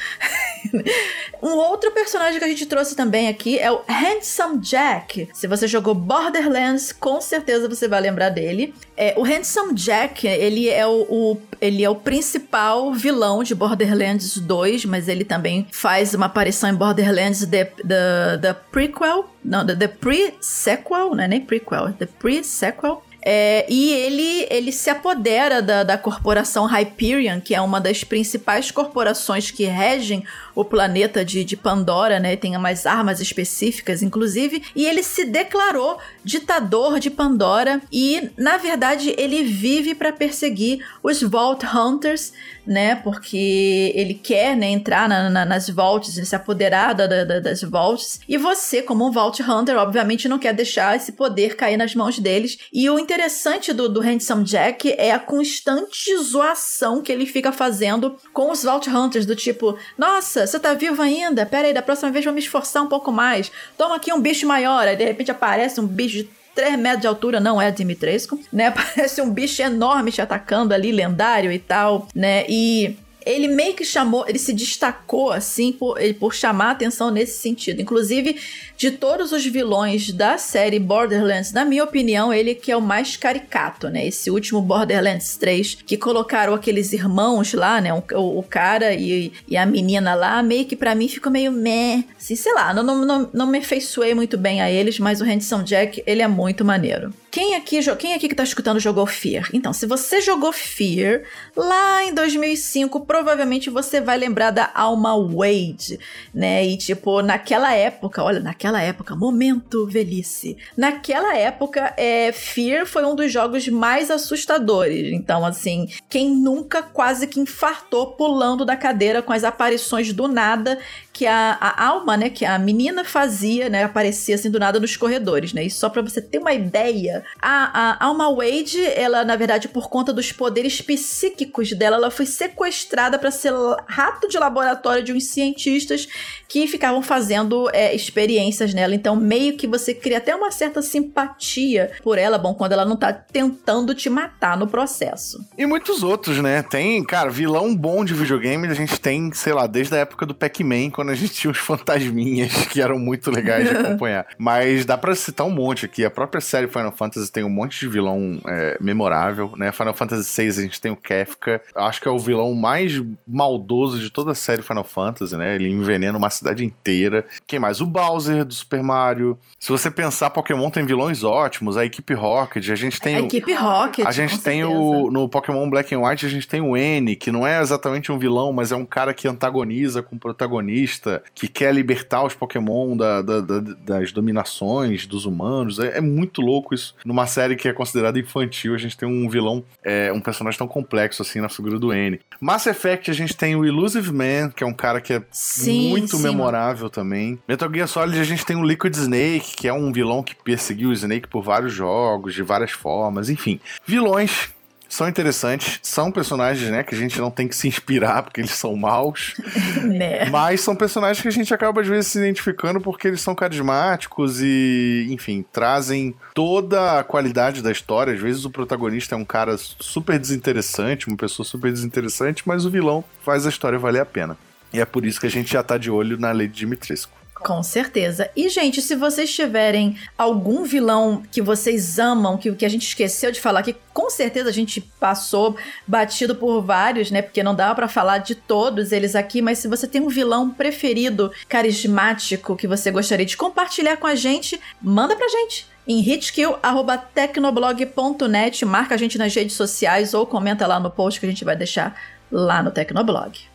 [SPEAKER 2] [LAUGHS] um outro personagem que a gente trouxe também aqui é o Handsome Jack. Se você jogou Borderlands, com certeza você vai lembrar dele. É, o Handsome Jack, ele é o, o, ele é o principal vilão de Borderlands 2, mas ele também faz uma aparição em Borderlands The, the, the Prequel, não, The, the Pre-Sequel, não é nem Prequel, The Pre-Sequel. É, e ele, ele se apodera da, da corporação Hyperion, que é uma das principais corporações que regem o planeta de, de Pandora, né? Tem umas armas específicas, inclusive. E ele se declarou ditador de Pandora. E, na verdade, ele vive para perseguir os Vault Hunters, né? Porque ele quer né, entrar na, na, nas Vaults, se apoderar da, da, das Vaults. E você, como um Vault Hunter, obviamente não quer deixar esse poder cair nas mãos deles. E o interessante do, do Handsome Jack é a constante zoação que ele fica fazendo com os Vault Hunters, do tipo, nossa, você tá vivo ainda? Pera aí, da próxima vez vou me esforçar um pouco mais. Toma aqui um bicho maior. Aí de repente aparece um bicho 3 metros de altura, não é Dimitrescu, né? [LAUGHS] Parece um bicho enorme te atacando ali, lendário e tal, né? E ele meio que chamou, ele se destacou assim por, por chamar atenção nesse sentido. Inclusive, de todos os vilões da série Borderlands, na minha opinião, ele que é o mais caricato, né? Esse último Borderlands 3, que colocaram aqueles irmãos lá, né? O, o, cara e, e, a menina lá, meio que para mim ficou meio meh. Assim, sei lá, não, não, não, não me feiçoei muito bem a eles, mas o Handsome Jack, ele é muito maneiro. Quem aqui, quem aqui que tá escutando jogou Fear? Então, se você jogou Fear lá em 2005, provavelmente você vai lembrar da Alma Wade, né? E tipo, naquela época, olha, naquela época, momento velhice. Naquela época, é, Fear foi um dos jogos mais assustadores. Então, assim, quem nunca quase que infartou pulando da cadeira com as aparições do nada que a, a alma, né, que a menina fazia, né, aparecia assim do nada nos corredores, né? E só para você ter uma ideia, a, a Alma Wade, ela na verdade por conta dos poderes psíquicos dela, ela foi sequestrada para ser rato de laboratório de uns cientistas que ficavam fazendo é, experiências nela. Então meio que você cria até uma certa simpatia por ela, bom, quando ela não tá tentando te matar no processo.
[SPEAKER 3] E muitos outros, né? Tem, cara, vilão bom de videogame, a gente tem, sei lá, desde a época do Pac-Man, quando a gente tinha os fantasminhas que eram muito legais de [LAUGHS] acompanhar. Mas dá pra citar um monte aqui. A própria série Final Fantasy tem um monte de vilão é, memorável, né? Final Fantasy VI a gente tem o Kefka. Acho que é o vilão mais maldoso de toda a série Final Fantasy, né? Ele envenena uma cidade inteira. Quem mais? O Bowser do Super Mario. Se você pensar, Pokémon tem vilões ótimos. A equipe Rocket, a gente tem.
[SPEAKER 2] A o... equipe Rocket.
[SPEAKER 3] A gente tem
[SPEAKER 2] certeza.
[SPEAKER 3] o. No Pokémon Black and White, a gente tem o N, que não é exatamente um vilão, mas é um cara que antagoniza com o protagonista que quer libertar os Pokémon da, da, da, das dominações dos humanos. É, é, muito louco isso. Numa série que é considerada infantil, a gente tem um vilão, é, um personagem tão complexo assim na figura do N. Mass Effect, a gente tem o Illusive Man, que é um cara que é sim, muito sim. memorável também. Metal Gear Solid, a gente tem o Liquid Snake, que é um vilão que perseguiu o Snake por vários jogos, de várias formas, enfim. Vilões são interessantes, são personagens, né, que a gente não tem que se inspirar porque eles são maus. [LAUGHS] né? Mas são personagens que a gente acaba às vezes se identificando porque eles são carismáticos e, enfim, trazem toda a qualidade da história. Às vezes o protagonista é um cara super desinteressante, uma pessoa super desinteressante, mas o vilão faz a história valer a pena. E é por isso que a gente já tá de olho na Lady Dimitrescu.
[SPEAKER 2] Com certeza. E, gente, se vocês tiverem algum vilão que vocês amam, que, que a gente esqueceu de falar, que com certeza a gente passou batido por vários, né? Porque não dava para falar de todos eles aqui, mas se você tem um vilão preferido, carismático, que você gostaria de compartilhar com a gente, manda pra gente em hitkill.tecnoblog.net, marca a gente nas redes sociais ou comenta lá no post que a gente vai deixar lá no Tecnoblog.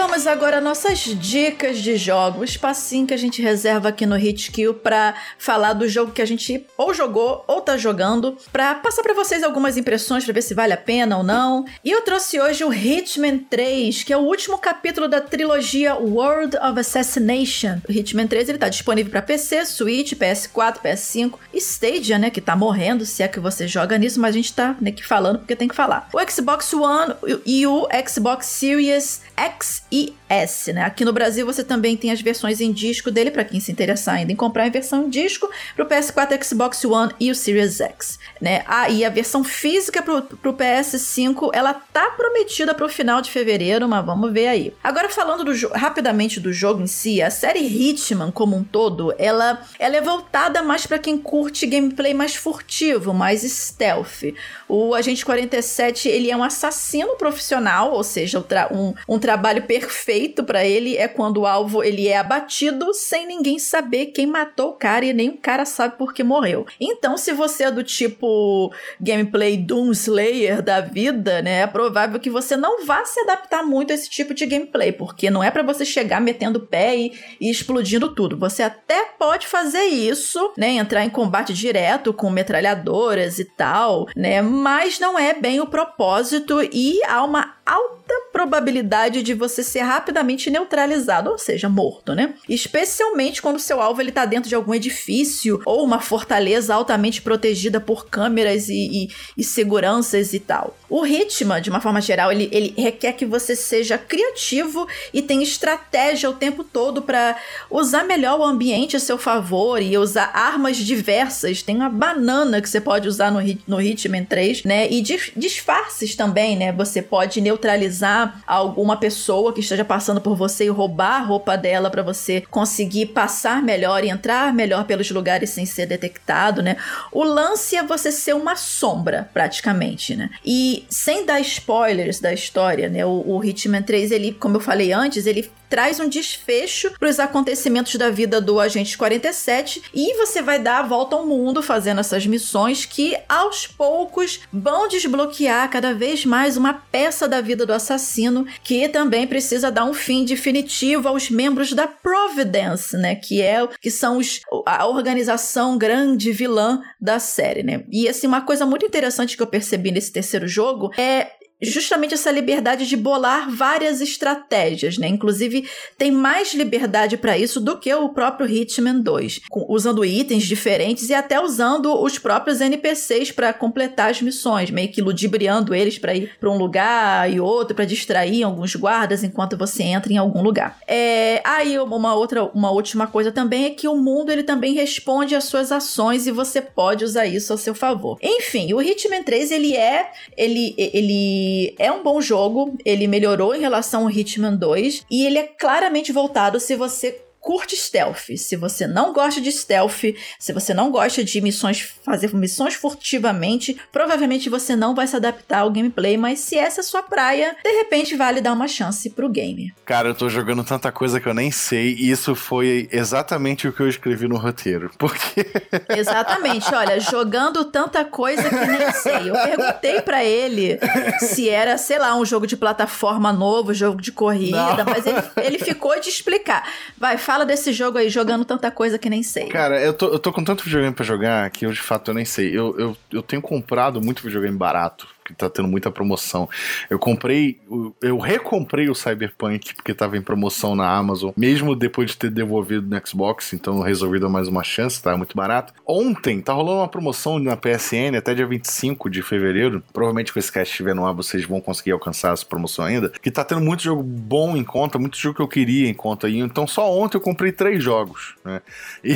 [SPEAKER 2] Vamos agora às nossas dicas de jogo. O espacinho que a gente reserva aqui no Hitkill para falar do jogo que a gente ou jogou ou tá jogando, para passar para vocês algumas impressões para ver se vale a pena ou não. E eu trouxe hoje o Hitman 3, que é o último capítulo da trilogia World of Assassination. O Hitman 3 ele tá disponível para PC, Switch, PS4, PS5 e Stadia, né, que tá morrendo, se é que você joga nisso, mas a gente tá aqui falando porque tem que falar. O Xbox One e o Xbox Series X e S, né? Aqui no Brasil você também tem as versões em disco dele, para quem se interessar ainda em comprar em versão em disco, pro PS4, Xbox One e o Series X, né? Ah, e a versão física pro, pro PS5, ela tá prometida pro final de fevereiro, mas vamos ver aí. Agora falando do rapidamente do jogo em si, a série Hitman como um todo, ela, ela é voltada mais para quem curte gameplay mais furtivo, mais stealth. O Agente 47, ele é um assassino profissional, ou seja, um, um trabalho perfeito perfeito para ele é quando o alvo ele é abatido sem ninguém saber quem matou o cara e nem o cara sabe por que morreu. Então, se você é do tipo gameplay Doom Slayer da vida, né, é provável que você não vá se adaptar muito a esse tipo de gameplay, porque não é para você chegar metendo pé e, e explodindo tudo. Você até pode fazer isso, né, entrar em combate direto com metralhadoras e tal, né, mas não é bem o propósito e há uma alta probabilidade de você ser rapidamente neutralizado, ou seja, morto, né? Especialmente quando seu alvo ele tá dentro de algum edifício ou uma fortaleza altamente protegida por câmeras e, e, e seguranças e tal. O Hitman, de uma forma geral, ele, ele requer que você seja criativo e tenha estratégia o tempo todo para usar melhor o ambiente a seu favor e usar armas diversas. Tem uma banana que você pode usar no, no Hitman 3, né? E disfarces também, né? Você pode neutralizar alguma pessoa que esteja passando por você e roubar a roupa dela para você conseguir passar melhor e entrar melhor pelos lugares sem ser detectado, né? O lance é você ser uma sombra, praticamente, né? E sem dar spoilers da história, né? O, o Hitman 3, ele, como eu falei antes, ele traz um desfecho para os acontecimentos da vida do Agente 47 e você vai dar a volta ao mundo fazendo essas missões que aos poucos vão desbloquear cada vez mais uma peça da vida do assassino que também precisa dar um fim definitivo aos membros da Providence, né, que é que são os, a organização grande vilã da série, né? E assim uma coisa muito interessante que eu percebi nesse terceiro jogo é justamente essa liberdade de bolar várias estratégias, né? Inclusive, tem mais liberdade para isso do que o próprio Hitman 2, com, usando itens diferentes e até usando os próprios NPCs para completar as missões, meio que ludibriando eles para ir para um lugar e outro para distrair alguns guardas enquanto você entra em algum lugar. É, aí uma outra, uma última coisa também é que o mundo ele também responde às suas ações e você pode usar isso a seu favor. Enfim, o Hitman 3 ele é ele ele é um bom jogo, ele melhorou em relação ao Hitman 2 e ele é claramente voltado se você curte stealth, se você não gosta de stealth, se você não gosta de missões, fazer missões furtivamente, provavelmente você não vai se adaptar ao gameplay, mas se essa é a sua praia, de repente vale dar uma chance pro game.
[SPEAKER 3] Cara, eu tô jogando tanta coisa que eu nem sei, e isso foi exatamente o que eu escrevi no roteiro. [LAUGHS] Porque.
[SPEAKER 2] Exatamente, olha, jogando tanta coisa que nem sei. Eu perguntei para ele se era, sei lá, um jogo de plataforma novo, jogo de corrida, não. mas ele, ele ficou de explicar. Vai, fala desse jogo aí, jogando tanta coisa que nem sei.
[SPEAKER 3] Cara, eu tô, eu tô com tanto videogame pra jogar que eu de fato eu nem sei. Eu, eu, eu tenho comprado muito videogame barato que tá tendo muita promoção. Eu comprei, eu recomprei o Cyberpunk porque tava em promoção na Amazon, mesmo depois de ter devolvido no Xbox, então eu resolvi dar mais uma chance, tava muito barato. Ontem tá rolando uma promoção na PSN até dia 25 de fevereiro. Provavelmente com esse cast estiver no ar, vocês vão conseguir alcançar essa promoção ainda. Que tá tendo muito jogo bom em conta, muito jogo que eu queria em conta aí. Então só ontem eu comprei três jogos, né? E,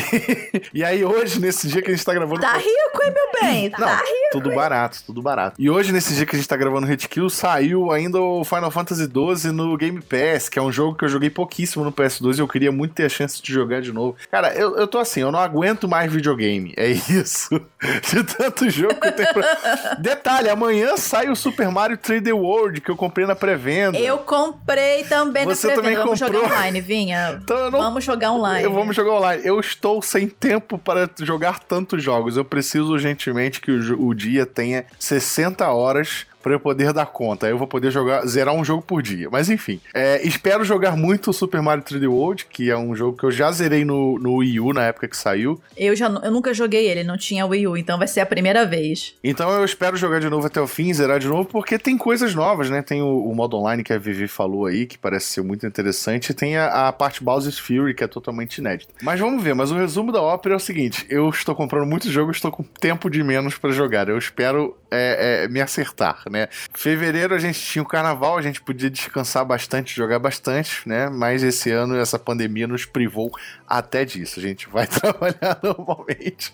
[SPEAKER 3] [LAUGHS] e aí hoje, nesse dia que a gente tá gravando.
[SPEAKER 2] Tá rico, hein, meu bem? Tá, tá rico.
[SPEAKER 3] Tudo barato, tudo barato. E hoje, nesse nesse dia que a gente tá gravando Hit Kill, saiu ainda o Final Fantasy XII no Game Pass, que é um jogo que eu joguei pouquíssimo no PS2 e eu queria muito ter a chance de jogar de novo. Cara, eu, eu tô assim, eu não aguento mais videogame. É isso. [LAUGHS] De tanto jogo que eu tenho pra... Detalhe, amanhã sai o Super Mario 3D World, que eu comprei na pré-venda.
[SPEAKER 2] Eu comprei também Você na pré-venda. Vamos comprou? jogar online, Vinha. Então, não... Vamos jogar online.
[SPEAKER 3] Vamos jogar online. Eu estou sem tempo para jogar tantos jogos. Eu preciso urgentemente que o, o dia tenha 60 horas horas para eu poder dar conta. Aí eu vou poder jogar, zerar um jogo por dia. Mas enfim, é, espero jogar muito o Super Mario 3D World, que é um jogo que eu já zerei no, no Wii U na época que saiu.
[SPEAKER 2] Eu já eu nunca joguei ele, não tinha Wii U, então vai ser a primeira vez.
[SPEAKER 3] Então eu espero jogar de novo até o fim, zerar de novo, porque tem coisas novas, né? Tem o, o modo online que a Vivi falou aí, que parece ser muito interessante, e tem a, a parte Bowser's Fury, que é totalmente inédita. Mas vamos ver, mas o resumo da ópera é o seguinte: eu estou comprando muitos jogos, estou com tempo de menos para jogar. Eu espero é, é, me acertar, né? Fevereiro a gente tinha o carnaval, a gente podia descansar bastante, jogar bastante, né? Mas esse ano essa pandemia nos privou até disso. A gente vai [LAUGHS] trabalhar normalmente.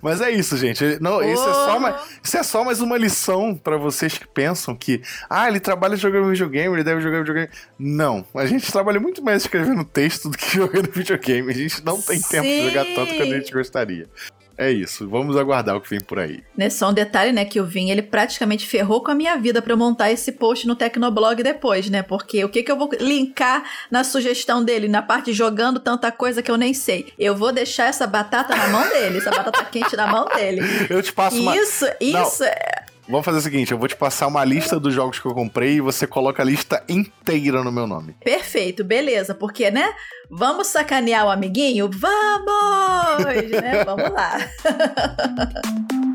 [SPEAKER 3] Mas é isso, gente. Não, isso, é só uma, isso é só mais uma lição para vocês que pensam que, ah, ele trabalha jogando videogame, ele deve jogar videogame. Não, a gente trabalha muito mais escrevendo texto do que [LAUGHS] jogando videogame. A gente não tem Sim. tempo de jogar tanto quanto a gente gostaria. É isso, vamos aguardar o que vem por aí.
[SPEAKER 2] Né, só um detalhe, né, que o Vim, ele praticamente ferrou com a minha vida para montar esse post no Tecnoblog depois, né? Porque o que que eu vou linkar na sugestão dele, na parte jogando tanta coisa que eu nem sei? Eu vou deixar essa batata na mão dele, essa batata quente na mão dele. [LAUGHS]
[SPEAKER 3] Eu te passo uma...
[SPEAKER 2] Isso, isso... É...
[SPEAKER 3] Vamos fazer o seguinte, eu vou te passar uma lista dos jogos que eu comprei e você coloca a lista inteira no meu nome.
[SPEAKER 2] Perfeito, beleza, porque, né? Vamos sacanear o amiguinho? Vamos! [LAUGHS] né? Vamos lá. [LAUGHS]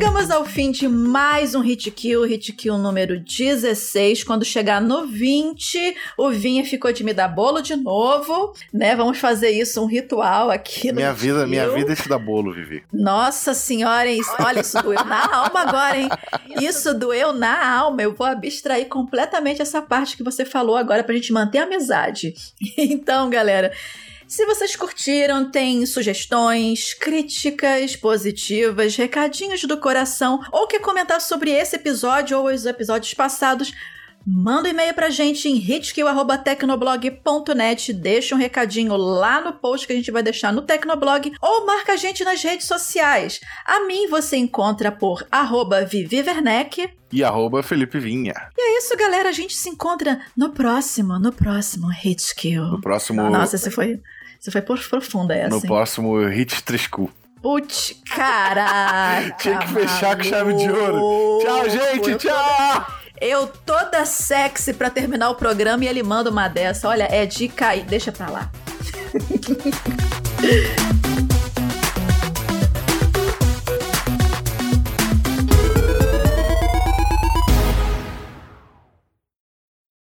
[SPEAKER 2] Chegamos ao fim de mais um Hit Kill, Hit Kill número 16. Quando chegar no 20, o Vinha ficou de me dar bolo de novo, né? Vamos fazer isso, um ritual aqui no
[SPEAKER 3] Minha vida, minha vida é te dar bolo, Vivi.
[SPEAKER 2] Nossa senhora, olha, isso doeu na alma agora, hein? [LAUGHS] Isso doeu na alma. Eu vou abstrair completamente essa parte que você falou agora pra gente manter a amizade. [LAUGHS] Então, galera, se vocês curtiram, tem sugestões, críticas positivas, recadinhos do coração ou quer comentar sobre esse episódio ou os episódios passados, Manda um e-mail pra gente em hitkill.tecnoblog.net, deixa um recadinho lá no post que a gente vai deixar no Tecnoblog ou marca a gente nas redes sociais. A mim você encontra por arroba Vivi Werneck
[SPEAKER 3] e arroba Felipe Vinha.
[SPEAKER 2] E é isso, galera. A gente se encontra no próximo, no próximo Hitkill.
[SPEAKER 3] No próximo...
[SPEAKER 2] Nossa, você foi... Você foi profunda essa.
[SPEAKER 3] No hein? próximo Hit Triscu.
[SPEAKER 2] Putz, caraca. [LAUGHS]
[SPEAKER 3] Tinha que fechar com chave de ouro. Tchau, gente. tchau.
[SPEAKER 2] Eu toda sexy pra terminar o programa e ele manda uma dessa. Olha, é de cair. Deixa pra lá. [LAUGHS]